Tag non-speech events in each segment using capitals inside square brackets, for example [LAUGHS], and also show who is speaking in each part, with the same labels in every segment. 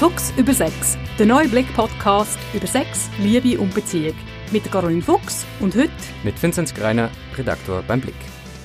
Speaker 1: Fuchs über Sex, der neue Blick-Podcast über Sex, Liebe und Beziehung. Mit Caroline Fuchs und heute
Speaker 2: mit Vinzenz Greiner, Redaktor beim Blick.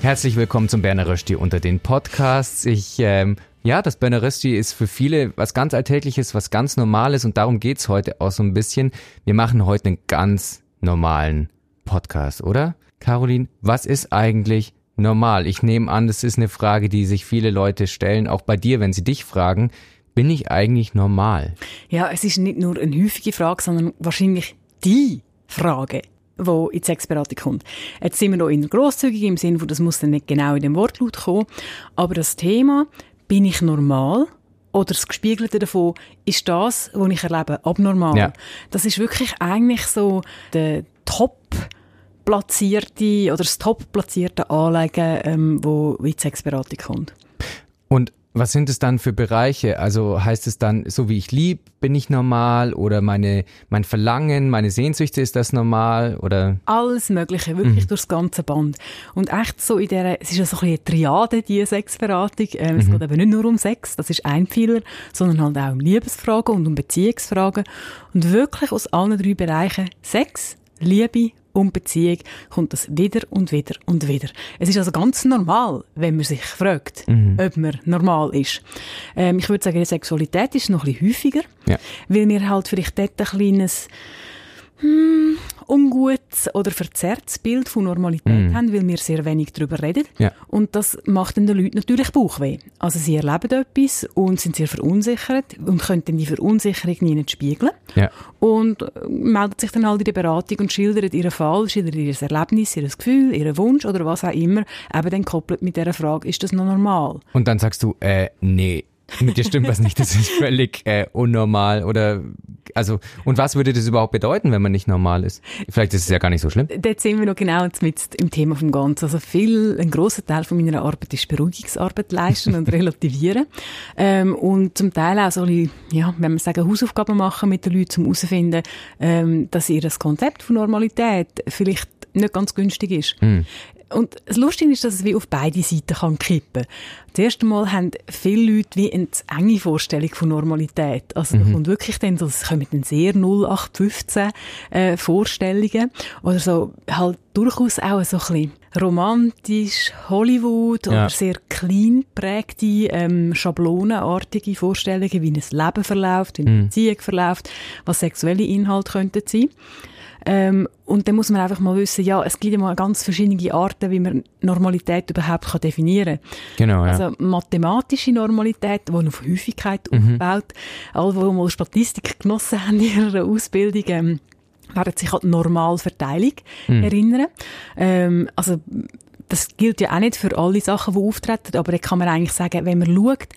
Speaker 2: Herzlich willkommen zum Berner Rösti unter den Podcasts. Ich, ähm, ja, das Berner Rösti ist für viele was ganz Alltägliches, was ganz Normales und darum geht's heute auch so ein bisschen. Wir machen heute einen ganz normalen Podcast, oder? Caroline, was ist eigentlich normal? Ich nehme an, das ist eine Frage, die sich viele Leute stellen, auch bei dir, wenn sie dich fragen bin ich eigentlich normal?
Speaker 1: Ja, es ist nicht nur eine häufige Frage, sondern wahrscheinlich die Frage, wo in die Sexberatung kommt. Jetzt sind wir noch in der grosszügig im Sinne, wo das muss dann nicht genau in dem Wortlaut kommen, aber das Thema, bin ich normal? Oder das Gespiegelte davon, ist das, was ich erlebe, abnormal? Ja. Das ist wirklich eigentlich so der Top platzierte oder das top platzierte Anliegen, ähm, wo in die Sexberatung kommt.
Speaker 2: Und was sind es dann für Bereiche? Also heißt es dann, so wie ich lieb, bin ich normal oder meine, mein Verlangen, meine Sehnsüchte, ist das normal oder?
Speaker 1: Alles Mögliche, wirklich mhm. durchs ganze Band. Und echt so in der, es ist ja so ein bisschen eine Triade, die Sexberatung. Ähm, mhm. Es geht eben nicht nur um Sex, das ist ein Pfeiler, sondern halt auch um Liebesfragen und um Beziehungsfragen. Und wirklich aus allen drei Bereichen Sex, Liebe und Beziehung kommt das wieder und wieder und wieder. Es ist also ganz normal, wenn man sich fragt, mhm. ob man normal ist. Ähm, ich würde sagen, die Sexualität ist noch ein bisschen häufiger, ja. weil wir halt vielleicht dort ein kleines hm, ungutes oder verzerrtes Bild von Normalität mm. haben, weil wir sehr wenig darüber reden. Ja. Und das macht den Leuten natürlich Bauchweh. Also sie erleben etwas und sind sehr verunsichert und können dann die Verunsicherung nie nicht spiegeln. Ja. Und äh, melden sich dann halt in der Beratung und schildern ihren Fall, schildern ihr Erlebnis, ihr Gefühl, ihren Wunsch oder was auch immer, eben dann koppelt mit dieser Frage, ist das noch normal?
Speaker 2: Und dann sagst du, äh, nee, mit dir stimmt was nicht, das ist völlig äh, unnormal oder also und was würde das überhaupt bedeuten, wenn man nicht normal ist? Vielleicht ist es ja gar nicht so schlimm.
Speaker 1: Dort sind wir noch genau mit im Thema vom Ganzen. Also viel, ein großer Teil von meiner Arbeit ist Beruhigungsarbeit leisten und [LAUGHS] relativieren ähm, und zum Teil auch so ein bisschen, ja, wenn man sagen Hausaufgaben machen mit den Leuten, um herauszufinden, ähm, dass ihr das Konzept von Normalität vielleicht nicht ganz günstig ist. Mm. Und das Lustige ist, dass es wie auf beide Seiten kann kippen kann. Das erste Mal haben viele Leute wie eine enge Vorstellung von Normalität. Also mhm. da kommt wirklich dann, das kommen dann sehr 0815 äh, Vorstellungen. Oder so halt durchaus auch so ein bisschen romantisch, Hollywood ja. oder sehr clean prägte, ähm, schablonenartige Vorstellungen, wie ein Leben verläuft, wie eine mhm. Beziehung verläuft, was sexuelle Inhalte könnten sein. Ähm, und dann muss man einfach mal wissen, ja, es gibt ja mal ganz verschiedene Arten, wie man Normalität überhaupt kann definieren kann. Genau, ja. Also mathematische Normalität, die auf Häufigkeit mhm. aufbaut. Alle, die mal Statistik genossen haben in ihrer Ausbildung, ähm, werden sich an die Normalverteilung mhm. erinnern. Ähm, also das gilt ja auch nicht für alle Sachen, die auftreten, aber da kann man eigentlich sagen, wenn man schaut,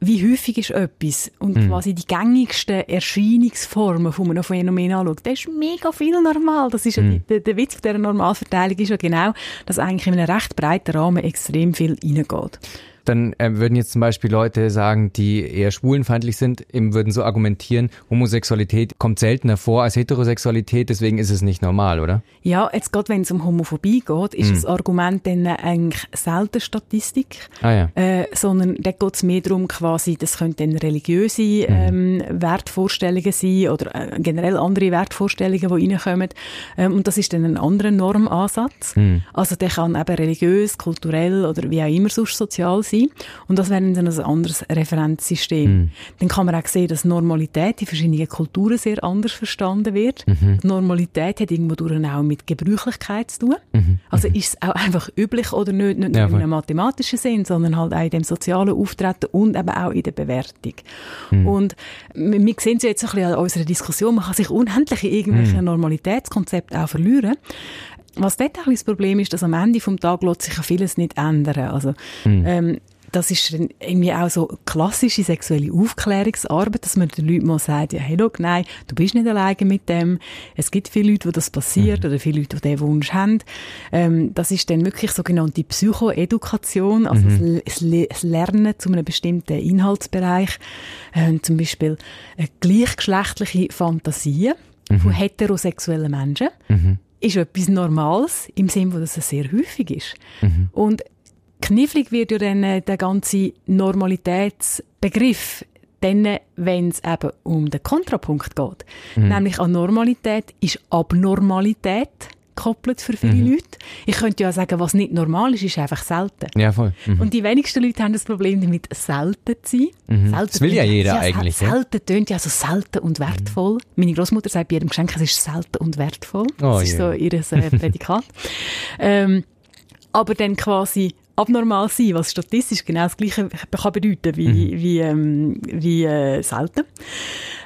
Speaker 1: wie häufig ist etwas und mhm. quasi die gängigsten Erscheinungsformen von einem Phänomen anschaut, das ist mega viel normal. Das ist ja mhm. der, der Witz dieser Normalverteilung ist ja genau, dass eigentlich in einem recht breiten Rahmen extrem viel reingeht
Speaker 2: dann äh, würden jetzt zum Beispiel Leute sagen, die eher schwulenfeindlich sind, eben würden so argumentieren, Homosexualität kommt seltener vor als Heterosexualität, deswegen ist es nicht normal, oder?
Speaker 1: Ja, jetzt gerade wenn es um Homophobie geht, ist mhm. das Argument dann eigentlich selten Statistik, ah, ja. äh, sondern da geht es mehr darum, quasi, das könnten religiöse mhm. ähm, Wertvorstellungen sein oder äh, generell andere Wertvorstellungen, die reinkommen. Ähm, und das ist dann ein anderer Normansatz. Mhm. Also der kann eben religiös, kulturell oder wie auch immer sonst sozial sein sein. Und das wäre dann ein anderes Referenzsystem. Mhm. Dann kann man auch sehen, dass Normalität in verschiedenen Kulturen sehr anders verstanden wird. Mhm. Normalität hat irgendwo durch auch mit Gebräuchlichkeit zu tun. Mhm. Also mhm. ist es auch einfach üblich oder nicht, nicht nur ja, in einem mathematischen Sinn, sondern halt auch in dem sozialen Auftreten und eben auch in der Bewertung. Mhm. Und wir sehen es jetzt ein bisschen an unserer Diskussion, man kann sich unendlich in irgendwelchen mhm. Normalitätskonzepten auch verlieren. Was dort auch das Problem ist, dass am Ende vom Tag lässt sich ja vieles nicht ändern. Also, mhm. ähm, das ist irgendwie auch so klassische sexuelle Aufklärungsarbeit, dass man den Leuten mal sagt, ja, hey, look, nein, du bist nicht alleine mit dem. Es gibt viele Leute, wo das passiert, mhm. oder viele Leute, die diesen Wunsch haben. Ähm, das ist dann wirklich sogenannte Psychoedukation, also mhm. das, das, Lernen zu einem bestimmten Inhaltsbereich. Ähm, zum Beispiel äh, gleichgeschlechtliche Fantasien mhm. von heterosexuellen Menschen. Mhm ist etwas Normales, im Sinne, dass es sehr häufig ist. Mhm. Und knifflig wird ja dann äh, der ganze Normalitätsbegriff dann, wenn es eben um den Kontrapunkt geht, mhm. nämlich an Normalität ist Abnormalität gekoppelt für viele mhm. Leute. Ich könnte ja sagen, was nicht normal ist, ist einfach selten.
Speaker 2: Ja, voll.
Speaker 1: Mhm. Und die wenigsten Leute haben das Problem damit, selten zu sein.
Speaker 2: Mhm. Selten das will ja jeder ja, eigentlich.
Speaker 1: Selten tönt ja so selten und wertvoll. Mhm. Meine Großmutter sagt bei jedem Geschenk, es ist selten und wertvoll. Oh, das ist yeah. so ihr äh, [LAUGHS] Prädikat. ähm, aber dann quasi abnormal sein, was statistisch genau das Gleiche kann bedeuten wie, mhm. wie, ähm, wie äh, selten.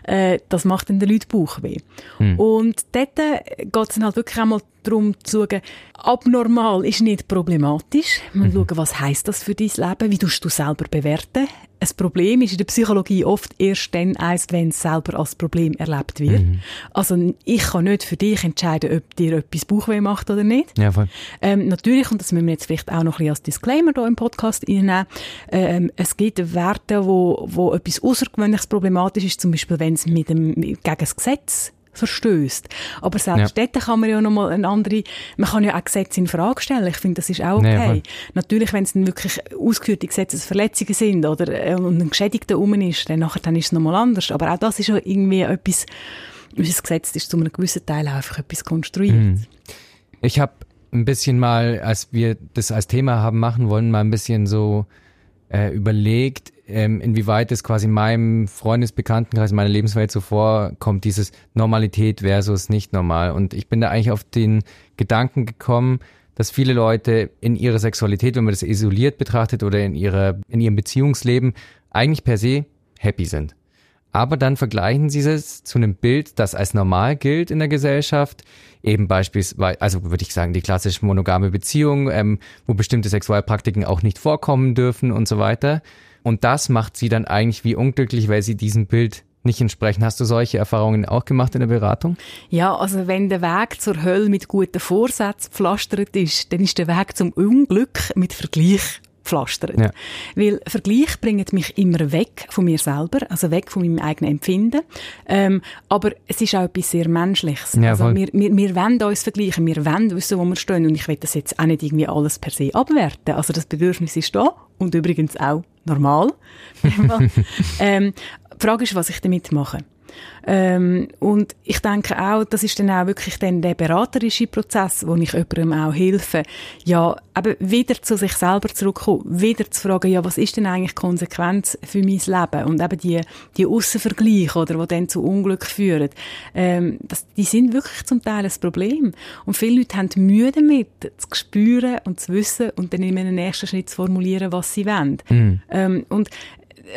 Speaker 1: Äh, das macht dann den Leuten Bauchweh. Mhm. Und dort äh, geht es dann halt wirklich einmal darum zu schauen, abnormal ist nicht problematisch. Man mhm. schauen, was heißt das für dein Leben? Wie tust du selber bewerten? Ein Problem ist in der Psychologie oft erst dann eins, wenn es selber als Problem erlebt wird. Mhm. Also ich kann nicht für dich entscheiden, ob dir etwas Bauchweh macht oder nicht.
Speaker 2: Ja, voll.
Speaker 1: Ähm, natürlich, und das müssen wir jetzt vielleicht auch noch ein bisschen als Disclaimer hier im Podcast reinnehmen, ähm, es gibt Werte, wo, wo etwas Außergewöhnliches problematisch ist, zum Beispiel wenn es mit dem, gegen das Gesetz verstößt. Aber selbst ja. dort kann man ja nochmal eine andere, man kann ja auch Gesetze in Frage stellen. Ich finde, das ist auch okay. Nee, Natürlich, wenn es dann wirklich ausgeführte Gesetzesverletzungen sind oder äh, und ein Geschädigter um ist, dann, nachher, dann ist es nochmal anders. Aber auch das ist ja irgendwie etwas, unser Gesetz ist zu einem gewissen Teil auch einfach etwas konstruiert. Mhm.
Speaker 2: Ich habe ein bisschen mal, als wir das als Thema haben machen wollen, mal ein bisschen so äh, überlegt, ähm, inwieweit es quasi meinem Freundesbekanntenkreis, meiner Lebenswelt so vorkommt, dieses Normalität versus nicht normal. Und ich bin da eigentlich auf den Gedanken gekommen, dass viele Leute in ihrer Sexualität, wenn man das isoliert betrachtet oder in ihrer, in ihrem Beziehungsleben, eigentlich per se happy sind. Aber dann vergleichen sie es zu einem Bild, das als normal gilt in der Gesellschaft, eben beispielsweise, also würde ich sagen, die klassische monogame Beziehung, ähm, wo bestimmte Sexualpraktiken auch nicht vorkommen dürfen und so weiter. Und das macht sie dann eigentlich wie unglücklich, weil sie diesem Bild nicht entsprechen. Hast du solche Erfahrungen auch gemacht in der Beratung?
Speaker 1: Ja, also wenn der Weg zur Hölle mit guten Vorsätzen pflastert ist, dann ist der Weg zum Unglück mit Vergleich pflastert. Ja. Weil Vergleich bringt mich immer weg von mir selber, also weg von meinem eigenen Empfinden. Ähm, aber es ist auch etwas sehr Menschliches. Ja, also wir, wir, wir wollen uns vergleichen, wir wollen wissen, wo wir stehen und ich will das jetzt auch nicht irgendwie alles per se abwerten. Also das Bedürfnis ist da und übrigens auch normal. [LAUGHS] [LAUGHS] ähm, die Frage ist, was ich damit mache. Ähm, und ich denke auch, das ist dann auch wirklich dann der beraterische Prozess, wo ich jemandem auch helfe, ja, eben wieder zu sich selber zurückkommen, wieder zu fragen, ja, was ist denn eigentlich Konsequenz für mein Leben? Und eben die, die Aussenvergleiche, oder, die dann zu Unglück führen, ähm, das, die sind wirklich zum Teil ein Problem. Und viele Leute haben Mühe damit, zu spüren und zu wissen und dann in einem nächsten Schritt zu formulieren, was sie wollen. Mhm. Ähm, und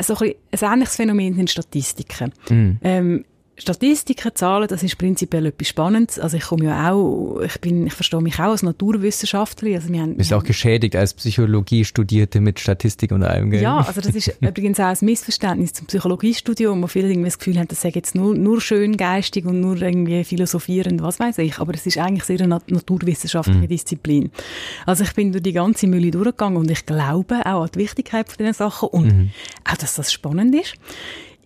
Speaker 1: so ein, ein ähnliches Phänomen in den Statistiken. Mhm. Ähm, Statistiken, Zahlen, das ist prinzipiell etwas Spannendes. Also ich komme ja auch, ich bin, ich verstehe mich auch als Naturwissenschaftler. Also wir haben,
Speaker 2: Bist auch geschädigt als Psychologie-Studierte mit Statistik und allem, gell?
Speaker 1: Ja, also das ist [LAUGHS] übrigens auch ein Missverständnis zum Psychologiestudium, wo viele irgendwie das Gefühl haben, das sei jetzt nur, nur schön geistig und nur irgendwie philosophierend, was weiß ich. Aber es ist eigentlich sehr eine naturwissenschaftliche mhm. Disziplin. Also ich bin durch die ganze Mühle durchgegangen und ich glaube auch an die Wichtigkeit von diesen Sachen und mhm. auch, dass das spannend ist.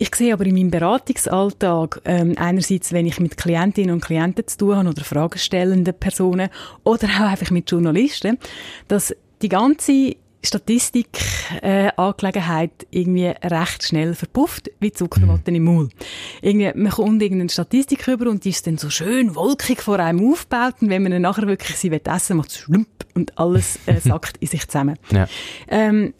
Speaker 1: Ich sehe aber in meinem Beratungsalltag ähm, einerseits, wenn ich mit Klientinnen und Klienten zu tun habe oder fragestellende Personen oder auch einfach mit Journalisten, dass die ganze Statistik-Angelegenheit äh, irgendwie recht schnell verpufft, wie Zuckerwatte mhm. im Maul. Irgendwie, man kommt irgendeine Statistik rüber und die ist dann so schön wolkig vor einem aufgebaut und wenn man dann nachher wirklich sie essen will, macht es schlump und alles äh, [LAUGHS] sackt in sich zusammen. Ja. Ähm,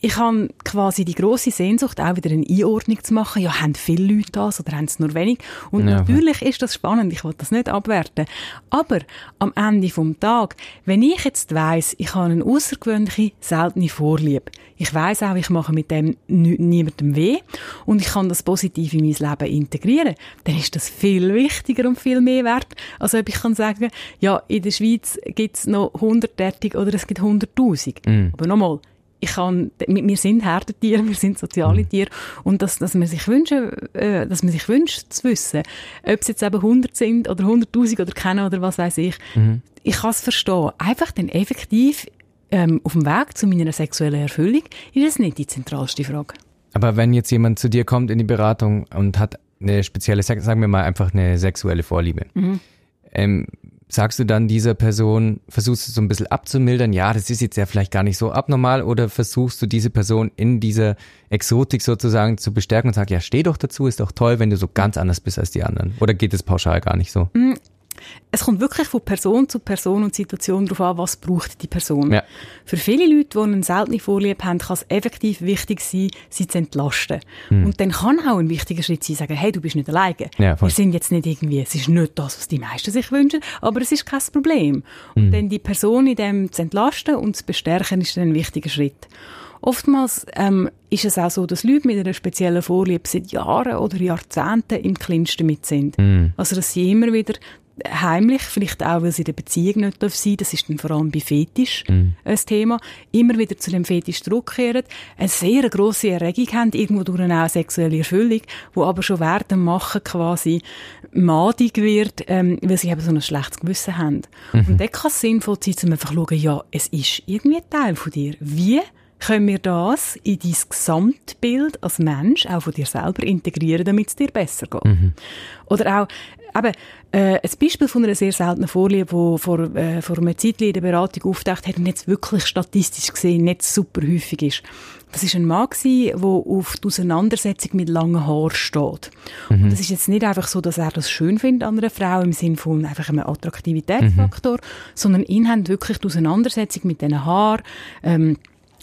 Speaker 1: ich habe quasi die große Sehnsucht, auch wieder eine Einordnung zu machen. Ja, haben viele Leute das oder haben es nur wenig? Und ja, natürlich ist das spannend. Ich will das nicht abwerten. Aber am Ende vom Tag, wenn ich jetzt weiss, ich habe eine außergewöhnliche, seltene Vorliebe, ich weiss auch, ich mache mit dem niemandem weh und ich kann das positiv in mein Leben integrieren, dann ist das viel wichtiger und viel mehr wert, als ob ich kann sagen, ja, in der Schweiz gibt es noch 100 oder es gibt 100'000. Mm. Aber nochmal, ich kann, wir sind Herdentiere, wir sind soziale mhm. Tiere und dass, dass man sich wünschen, äh, dass man sich wünscht zu wissen, ob es jetzt eben 100 sind oder 100.000 oder kennen oder was weiß ich, mhm. ich kann es verstehen. Einfach dann effektiv ähm, auf dem Weg zu meiner sexuellen Erfüllung ist das nicht die zentralste Frage.
Speaker 2: Aber wenn jetzt jemand zu dir kommt in die Beratung und hat eine spezielle, sagen wir mal einfach eine sexuelle Vorliebe, mhm. ähm, sagst du dann dieser Person, versuchst du so ein bisschen abzumildern, ja, das ist jetzt ja vielleicht gar nicht so abnormal, oder versuchst du diese Person in dieser Exotik sozusagen zu bestärken und sagst, ja, steh doch dazu, ist doch toll, wenn du so ganz anders bist als die anderen? Oder geht es pauschal gar nicht so?
Speaker 1: Es kommt wirklich von Person zu Person und Situation darauf an, was braucht die Person. Ja. Für viele Leute, die eine seltene Vorliebe haben, kann es effektiv wichtig sein, sie zu entlasten. Hm. Und dann kann auch ein wichtiger Schritt sein, sagen, hey, du bist nicht alleine. Ja, Wir sind jetzt nicht irgendwie, es ist nicht das, was die meisten sich wünschen, aber es ist kein Problem. Hm. Und dann die Person in dem zu entlasten und zu bestärken, ist dann ein wichtiger Schritt. Oftmals ähm, ist es auch so, dass Leute mit einer speziellen Vorliebe seit Jahren oder Jahrzehnten im Clinch damit sind. Mm. Also, dass sie immer wieder heimlich, vielleicht auch, weil sie in der Beziehung nicht sein darf das ist dann vor allem bei Fetisch mm. ein Thema, immer wieder zu dem Fetisch zurückkehren, eine sehr grosse Erregung haben, irgendwo durch eine sexuelle Erfüllung, wo aber schon während dem Machen quasi madig wird, ähm, weil sie eben so ein schlechtes Gewissen haben. Mhm. Und dann kann es sinnvoll sein, um einfach zu schauen, ja, es ist irgendwie ein Teil von dir. Wie können wir das in dein Gesamtbild als Mensch, auch von dir selber, integrieren, damit es dir besser geht? Mhm. Oder auch, eben, äh, ein Beispiel von einer sehr seltenen Vorliebe, die vor, äh, vor einer Zeit in der Beratung auftaucht hat und jetzt wirklich statistisch gesehen nicht super häufig ist. Das ist ein Mann der auf die Auseinandersetzung mit langen Haaren steht. Mhm. Und das ist jetzt nicht einfach so, dass er das schön findet an einer Frau im Sinne von einfach einem Attraktivitätsfaktor, mhm. sondern ihn hat wirklich die Auseinandersetzung mit diesen Haaren, ähm,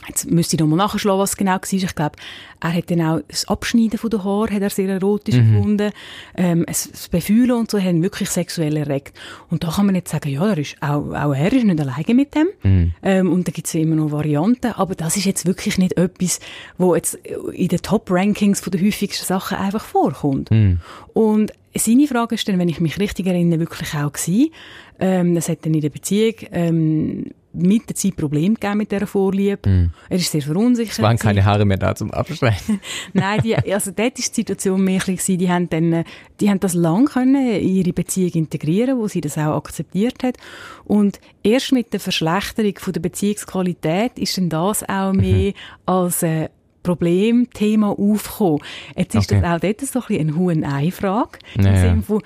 Speaker 1: Jetzt müsste ich nochmal nachschlagen, was genau war. Ich glaube, er hat dann auch das Abschneiden von den Haaren hat er sehr erotisch mhm. gefunden. Ähm, das Befühlen und so haben wirklich sexuell erregt. Und da kann man jetzt sagen, ja, er ist, auch, auch er ist nicht alleine mit dem. Mhm. Ähm, und da gibt es immer noch Varianten. Aber das ist jetzt wirklich nicht etwas, wo jetzt in den Top-Rankings von den häufigsten Sachen einfach vorkommt. Mhm. Und seine Frage ist dann, wenn ich mich richtig erinnere, wirklich auch gewesen. Ähm, das hat dann in der Beziehung ähm, mit der Zeit Probleme gegeben mit dieser Vorliebe. Mm. Er ist sehr verunsichert. Es
Speaker 2: waren keine Haare mehr da zum Abschneiden. [LAUGHS]
Speaker 1: Nein, die, also dort ist die Situation mehr gewesen, die haben dann, die haben das lang können in ihre Beziehung integrieren, wo sie das auch akzeptiert hat. Und erst mit der Verschlechterung von der Beziehungsqualität ist dann das auch mhm. mehr als äh, Problemthema aufgekommen. Jetzt ist okay. das auch dort so ein bisschen eine Huhn-Ei-Frage. Ja, Im Sinne von,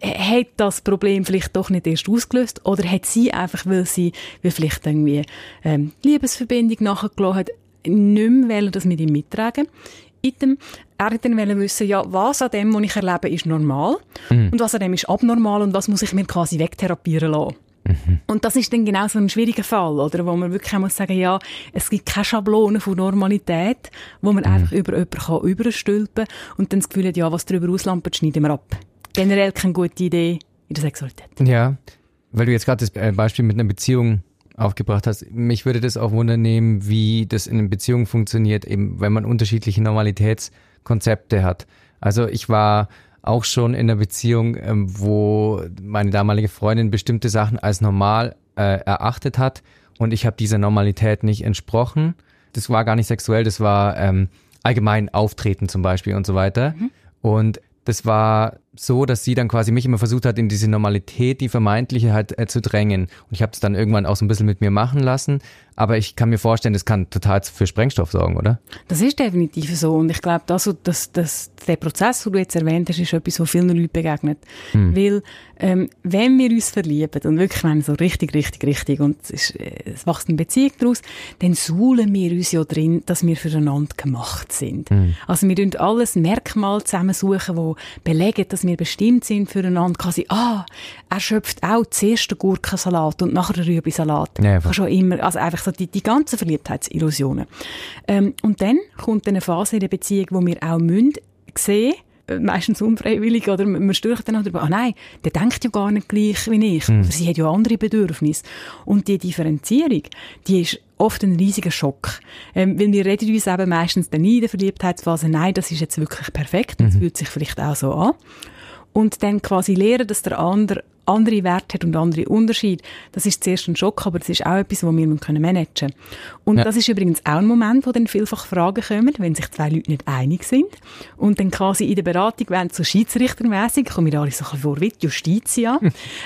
Speaker 1: äh, hat das Problem vielleicht doch nicht erst ausgelöst oder hat sie einfach, weil sie weil vielleicht irgendwie ähm, Liebesverbindung nachgelassen hat, nicht mehr das mit ihm mittragen Item, er hat dann wissen, ja, was an dem, was ich erlebe, ist normal mhm. und was an dem ist abnormal und was muss ich mir quasi wegtherapieren lassen. Mhm. Und das ist dann genau so ein schwieriger Fall, oder? Wo man wirklich muss sagen, ja, es gibt keine Schablone von Normalität, wo man mhm. einfach über jemanden kann überstülpen und dann das Gefühl hat, ja, was darüber auslampt, schneiden wir ab. Generell keine gute Idee in der Sexualität.
Speaker 2: Ja, weil du jetzt gerade das äh, Beispiel mit einer Beziehung aufgebracht hast. Mich würde das auch wundernehmen, wie das in einer Beziehung funktioniert, eben wenn man unterschiedliche Normalitätskonzepte hat. Also ich war auch schon in einer Beziehung, ähm, wo meine damalige Freundin bestimmte Sachen als normal äh, erachtet hat und ich habe dieser Normalität nicht entsprochen. Das war gar nicht sexuell, das war ähm, allgemein Auftreten zum Beispiel und so weiter. Mhm. Und das war so, dass sie dann quasi mich immer versucht hat, in diese Normalität, die vermeintliche halt äh, zu drängen. Und ich habe es dann irgendwann auch so ein bisschen mit mir machen lassen. Aber ich kann mir vorstellen, das kann total für Sprengstoff sorgen, oder?
Speaker 1: Das ist definitiv so. Und ich glaube, das, das, das, der Prozess, den du jetzt erwähnt hast, ist etwas, was vielen Leuten begegnet. Hm. Weil, ähm, wenn wir uns verlieben und wirklich wenn so richtig, richtig, richtig und es, ist, es wächst eine Beziehung daraus, dann suhlen wir uns ja drin, dass wir füreinander gemacht sind. Hm. Also wir tun alles Merkmal zusammensuchen, die belegen, dass wir bestimmt sind füreinander. Quasi, ah, er schöpft auch zuerst den Gurkensalat und nachher den Rübensalat. Ja, schon immer, also einfach so die, die ganzen Verliebtheitsillusionen. Ähm, und dann kommt eine Phase in der Beziehung, wo wir auch müssen sehen, äh, meistens unfreiwillig, oder man stürzt dann auch darüber, ah nein, der denkt ja gar nicht gleich wie ich, mhm. sie hat ja andere Bedürfnisse. Und die Differenzierung, die ist oft ein riesiger Schock. Ähm, weil wir reden uns eben meistens dann nie in der Verliebtheitsphase, nein, das ist jetzt wirklich perfekt, das mhm. fühlt sich vielleicht auch so an. Und dann quasi lernen, dass der andere andere Werte hat und andere Unterschiede. Das ist zuerst ein Schock, aber das ist auch etwas, was wir managen können. Und ja. das ist übrigens auch ein Moment, wo dann vielfach Fragen kommen, wenn sich zwei Leute nicht einig sind. Und dann quasi in der Beratung werden so schiedsrichtermäßig, kommen wir alle so ein vor wie die Justitia,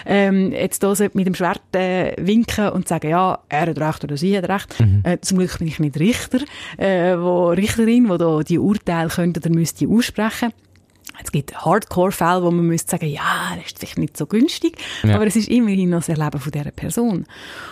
Speaker 1: ähm, jetzt da mit dem Schwert äh, winken und sagen, ja, er hat recht oder sie hat recht. Mhm. Äh, zum Glück bin ich nicht Richter, äh, wo Richterin, wo da die Urteile könnte oder müsste aussprechen Es gibt Hardcore-Fälle, wo man müsste sagen, ja, das ist vielleicht nicht so günstig, ja. aber es ist immerhin noch das Erleben von dieser Person.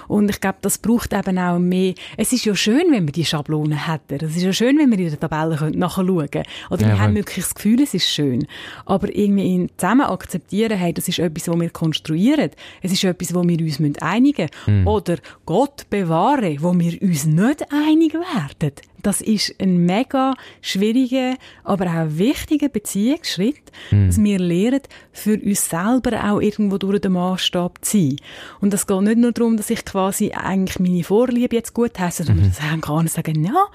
Speaker 1: Und ich glaube, das braucht eben auch mehr. Es ist ja schön, wenn wir die Schablonen hätten. Es ist ja schön, wenn wir in der Tabelle nachschauen können. Oder ja, wir haben wirklich das Gefühl, es ist schön. Aber irgendwie zusammen akzeptieren, hey, das ist etwas, was wir konstruieren. Es ist etwas, wo wir uns einigen müssen. Mhm. Oder Gott bewahre, wo wir uns nicht einig werden. Das ist ein mega schwieriger, aber auch wichtiger Beziehungsschritt, mhm. dass wir lernen, für uns selber auch irgendwo durch den Maßstab zu sein. Und das geht nicht nur darum, dass ich quasi eigentlich meine Vorliebe jetzt gut heiße, sondern mhm. sagen kann, sagen, ja,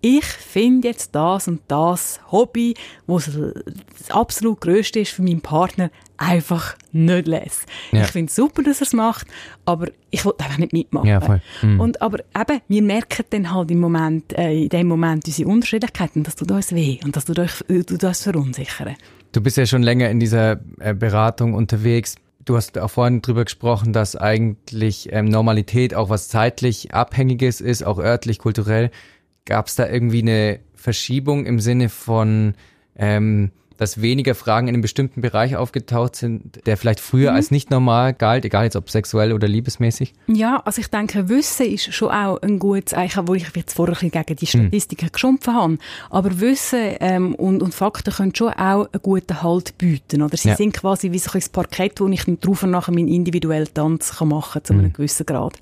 Speaker 1: ich finde jetzt das und das Hobby, was das absolut größte ist für meinen Partner, einfach nicht lesen. Ja. Ich finde es super, dass er es macht, aber ich will einfach nicht mitmachen. Ja. Mhm. Und, aber eben, wir merken dann halt im Moment, äh, in dem Moment unsere Unterschiedlichkeiten, dass tut uns weh und das tut uns, äh, tut uns verunsichern.
Speaker 2: Du bist ja schon länger in dieser äh, Beratung unterwegs. Du hast auch vorhin drüber gesprochen, dass eigentlich ähm, Normalität auch was zeitlich Abhängiges ist, auch örtlich, kulturell. Gab es da irgendwie eine Verschiebung im Sinne von ähm, dass weniger Fragen in einem bestimmten Bereich aufgetaucht sind, der vielleicht früher mhm. als nicht normal galt, egal jetzt ob sexuell oder liebesmäßig?
Speaker 1: Ja, also ich denke, Wissen ist schon auch ein gutes Eichen, wo ich jetzt vorher ein bisschen gegen die mhm. Statistiken mhm. geschumpfen habe. Aber Wissen ähm, und, und Fakten können schon auch einen guten Halt bieten. Oder sie ja. sind quasi wie so ein Parkett, wo ich drauf und nachher meinen individuellen Tanz kann machen kann, zu einem mhm. gewissen Grad.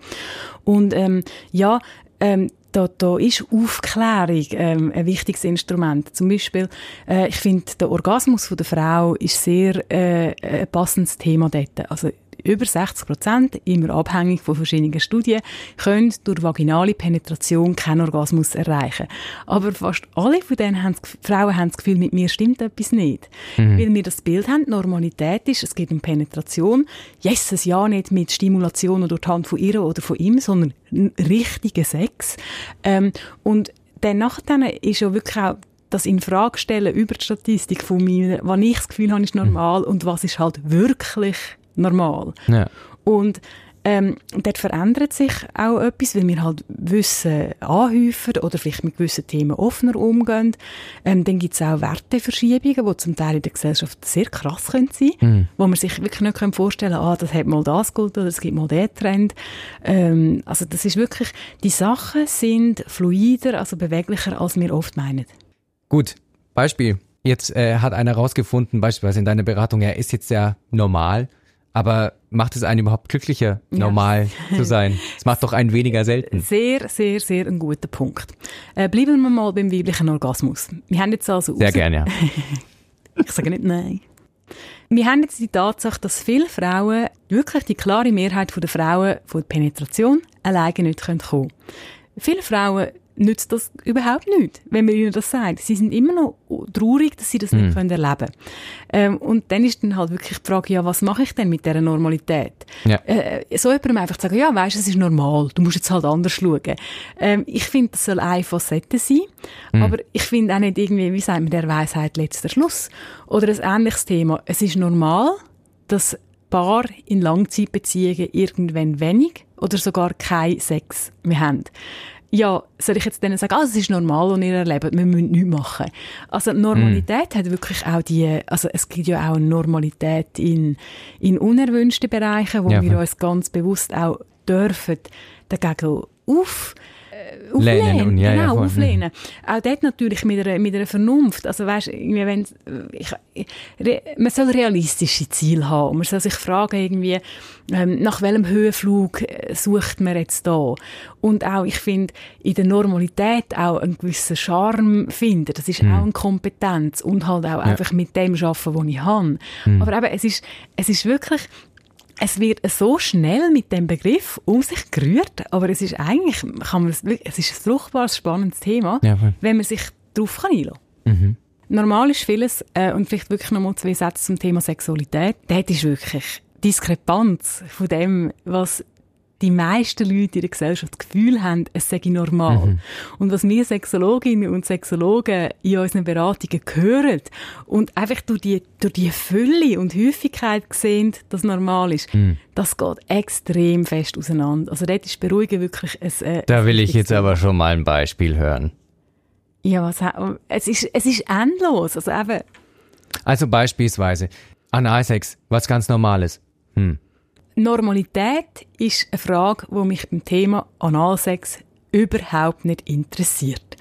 Speaker 1: Und ähm, ja, ähm, da, da ist Aufklärung ähm, ein wichtiges Instrument. Zum Beispiel, äh, ich finde, der Orgasmus von der Frau ist sehr äh, ein passendes Thema dort. Also über 60 Prozent, immer abhängig von verschiedenen Studien, können durch vaginale Penetration keinen Orgasmus erreichen. Aber fast alle von denen haben Frauen haben das Gefühl, mit mir stimmt etwas nicht. Mhm. Weil wir das Bild haben, Normalität ist, es geht um Penetration. Yes, es ja nicht mit Stimulation oder durch die Hand von ihr oder von ihm, sondern richtigen Sex. Ähm, und dann nachher ist ja wirklich auch das in Frage stellen über die Statistik von mir, was ich das Gefühl habe, ist normal mhm. und was ist halt wirklich normal. Ja. Und ähm, dort verändert sich auch etwas, weil wir halt Wissen anhäufen oder vielleicht mit gewissen Themen offener umgehen. Ähm, dann gibt es auch Werteverschiebungen, die zum Teil in der Gesellschaft sehr krass können sein mhm. wo man sich wirklich nicht vorstellen kann, ah, das hat mal das gut oder es gibt mal den Trend. Ähm, also das ist wirklich, die Sachen sind fluider, also beweglicher, als wir oft meinen.
Speaker 2: Gut, Beispiel. Jetzt äh, hat einer herausgefunden, beispielsweise in deiner Beratung, er ist jetzt ja normal aber macht es einen überhaupt glücklicher, normal ja. zu sein? Es macht doch einen weniger selten.
Speaker 1: Sehr, sehr, sehr ein guter Punkt. Äh, bleiben wir mal beim weiblichen Orgasmus. Wir haben jetzt also...
Speaker 2: Sehr gerne, ja. [LAUGHS]
Speaker 1: ich sage nicht nein. Wir haben jetzt die Tatsache, dass viele Frauen, wirklich die klare Mehrheit der Frauen von der Penetration alleine nicht kommen können. Viele Frauen nützt das überhaupt nicht, wenn man ihnen das sagt. Sie sind immer noch traurig, dass sie das mm. nicht mhm. können erleben ähm, Und dann ist dann halt wirklich die Frage, ja, was mache ich denn mit dieser Normalität? Ja. Äh, so jemandem einfach zu sagen, ja, weißt, es ist normal, du musst jetzt halt anders schauen. Ähm, ich finde, das soll eine Facette sein, mm. aber ich finde auch nicht irgendwie, wie sagt man, der Weisheit letzter Schluss. Oder ein ähnliches Thema. Es ist normal, dass Paar in Langzeitbeziehungen irgendwann wenig oder sogar kein Sex mehr haben ja, soll ich jetzt denen sagen, ah, es ist normal und ihr erlebt, wir müssen nichts machen. Also Normalität mm. hat wirklich auch die, also es gibt ja auch Normalität in, in unerwünschten Bereichen, wo ja, wir uns ganz bewusst auch dürfen dagegen auf äh, auflehnen. Und, ja, genau, ja, auflehnen. Auch dort natürlich mit einer, mit einer Vernunft. Also weißt, wenn, ich, re, man soll realistische Ziele haben. Man soll sich fragen, irgendwie, ähm, nach welchem Höhenflug äh, sucht man jetzt da? Und auch, ich finde, in der Normalität auch einen gewissen Charme finden. Das ist mhm. auch eine Kompetenz. Und halt auch ja. einfach mit dem arbeiten, was ich habe. Mhm. Aber eben, es ist, es ist wirklich, es wird so schnell mit dem Begriff um sich gerührt, aber es ist eigentlich, kann man es, ist ein fruchtbares, spannendes Thema, ja, wenn man sich darauf einlassen kann. Mhm. Normal ist vieles, äh, und vielleicht wirklich nochmal zwei Sätze zum Thema Sexualität, dort ist wirklich Diskrepanz von dem, was die meisten Leute in der Gesellschaft das Gefühl haben, es sei normal. Mhm. Und was wir Sexologinnen und Sexologen in unseren Beratungen hören und einfach durch die, durch die Fülle und Häufigkeit sehen, dass normal ist, mhm. das geht extrem fest auseinander. Also dort ist Beruhigen wirklich ein,
Speaker 2: äh, Da will ich jetzt aber schon mal ein Beispiel hören.
Speaker 1: Ja, was, es ist, es ist endlos. Also eben,
Speaker 2: Also beispielsweise Analsex, was ganz Normales. Hm.
Speaker 1: Normalität ist eine Frage, die mich beim Thema Analsex überhaupt nicht interessiert.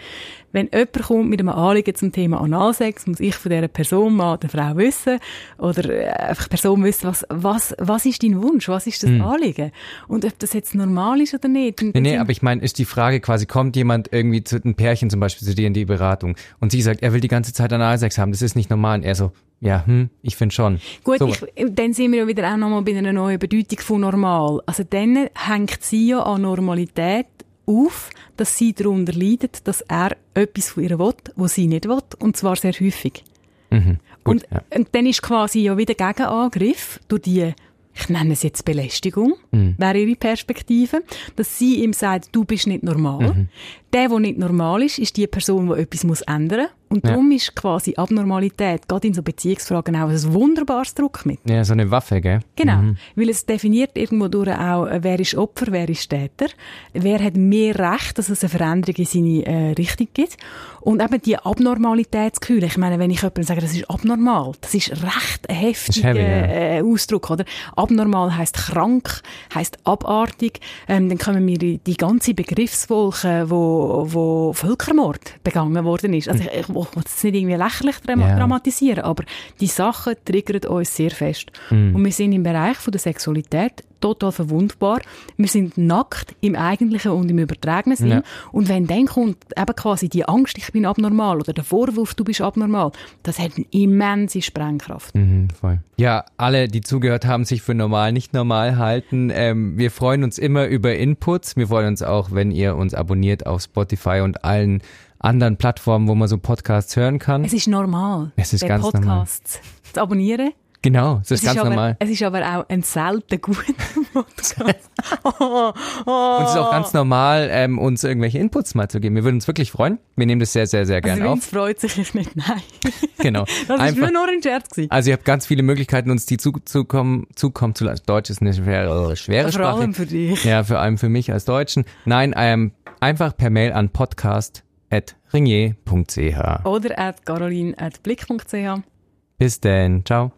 Speaker 1: Wenn jemand kommt mit einem Anliegen zum Thema Analsex, muss ich von dieser Person, Mann oder Frau wissen, oder äh, einfach Person wissen, was, was, was ist dein Wunsch, was ist das hm. Anliegen? Und ob das jetzt normal ist oder nicht.
Speaker 2: Nee, nee, aber ich meine, ist die Frage quasi, kommt jemand irgendwie zu einem Pärchen zum Beispiel zu dir in die Beratung und sie sagt, er will die ganze Zeit Analsex haben, das ist nicht normal. Und er so, ja, hm, ich finde schon.
Speaker 1: Gut, so. ich, dann sind wir ja wieder auch nochmal bei einer neuen Bedeutung von normal. Also dann hängt sie ja an Normalität auf, dass sie darunter leidet, dass er etwas von ihr will, was sie nicht will, und zwar sehr häufig. Mhm, gut, und, ja. und dann ist quasi ja wieder Gegenangriff durch die ich nenne es jetzt Belästigung, mhm. wäre ihre Perspektive, dass sie ihm sagt, du bist nicht normal. Mhm. Der, der nicht normal ist, ist die Person, die etwas muss ändern muss. Und ja. darum ist quasi Abnormalität, gerade in so Beziehungsfragen, auch ein wunderbares Druckmittel.
Speaker 2: Ja, so eine Waffe, gell?
Speaker 1: Genau. Mhm. Weil es definiert irgendwo durch auch, äh, wer ist Opfer, wer ist Täter. Wer hat mehr Recht, dass es eine Veränderung in seine äh, Richtung gibt. Und eben die Abnormalitätsgefühle. Ich meine, wenn ich jemandem sage, das ist abnormal, das ist recht ein heftiger heavy, ja. äh, Ausdruck, oder? Abnormal heisst krank, heisst abartig. Ähm, dann kommen wir die, die ganze Begriffswolke, wo, wo Völkermord begangen worden ist. Also ich, ich will es nicht irgendwie lächerlich yeah. dramatisieren, aber die Sachen triggern uns sehr fest. Mm. Und wir sind im Bereich von der Sexualität total verwundbar. Wir sind nackt im eigentlichen und im übertragenen Sinn. Ja. Und wenn dann kommt eben quasi die Angst, ich bin abnormal oder der Vorwurf, du bist abnormal, das hat eine immense Sprengkraft.
Speaker 2: Mhm, voll. Ja, alle, die zugehört haben, sich für normal, nicht normal halten. Ähm, wir freuen uns immer über Inputs. Wir freuen uns auch, wenn ihr uns abonniert auf Spotify und allen anderen Plattformen, wo man so Podcasts hören kann.
Speaker 1: Es ist normal.
Speaker 2: Es ist ganz
Speaker 1: Podcasts normal. zu abonnieren.
Speaker 2: Genau, das ist es ganz
Speaker 1: ist aber,
Speaker 2: normal.
Speaker 1: Es ist aber auch ein selten guter [LAUGHS] Podcast.
Speaker 2: oh, [LAUGHS] oh. Und es ist auch ganz normal, ähm, uns irgendwelche Inputs mal zu geben. Wir würden uns wirklich freuen. Wir nehmen das sehr, sehr, sehr gerne also, auf.
Speaker 1: freut sich nicht, nein. [LAUGHS]
Speaker 2: Genau.
Speaker 1: Das Einfach, ist nur ein Scherz gewesen.
Speaker 2: Also ihr habt ganz viele Möglichkeiten, uns die zukommen, zukommen zu lassen. Deutsch ist eine schwere, schwere Sprache.
Speaker 1: Vor allem für dich.
Speaker 2: Ja, vor allem für mich als Deutschen. Nein, ähm, einfach per Mail an podcast.ringier.ch
Speaker 1: oder at caroline.blick.ch
Speaker 2: Bis dann. Ciao.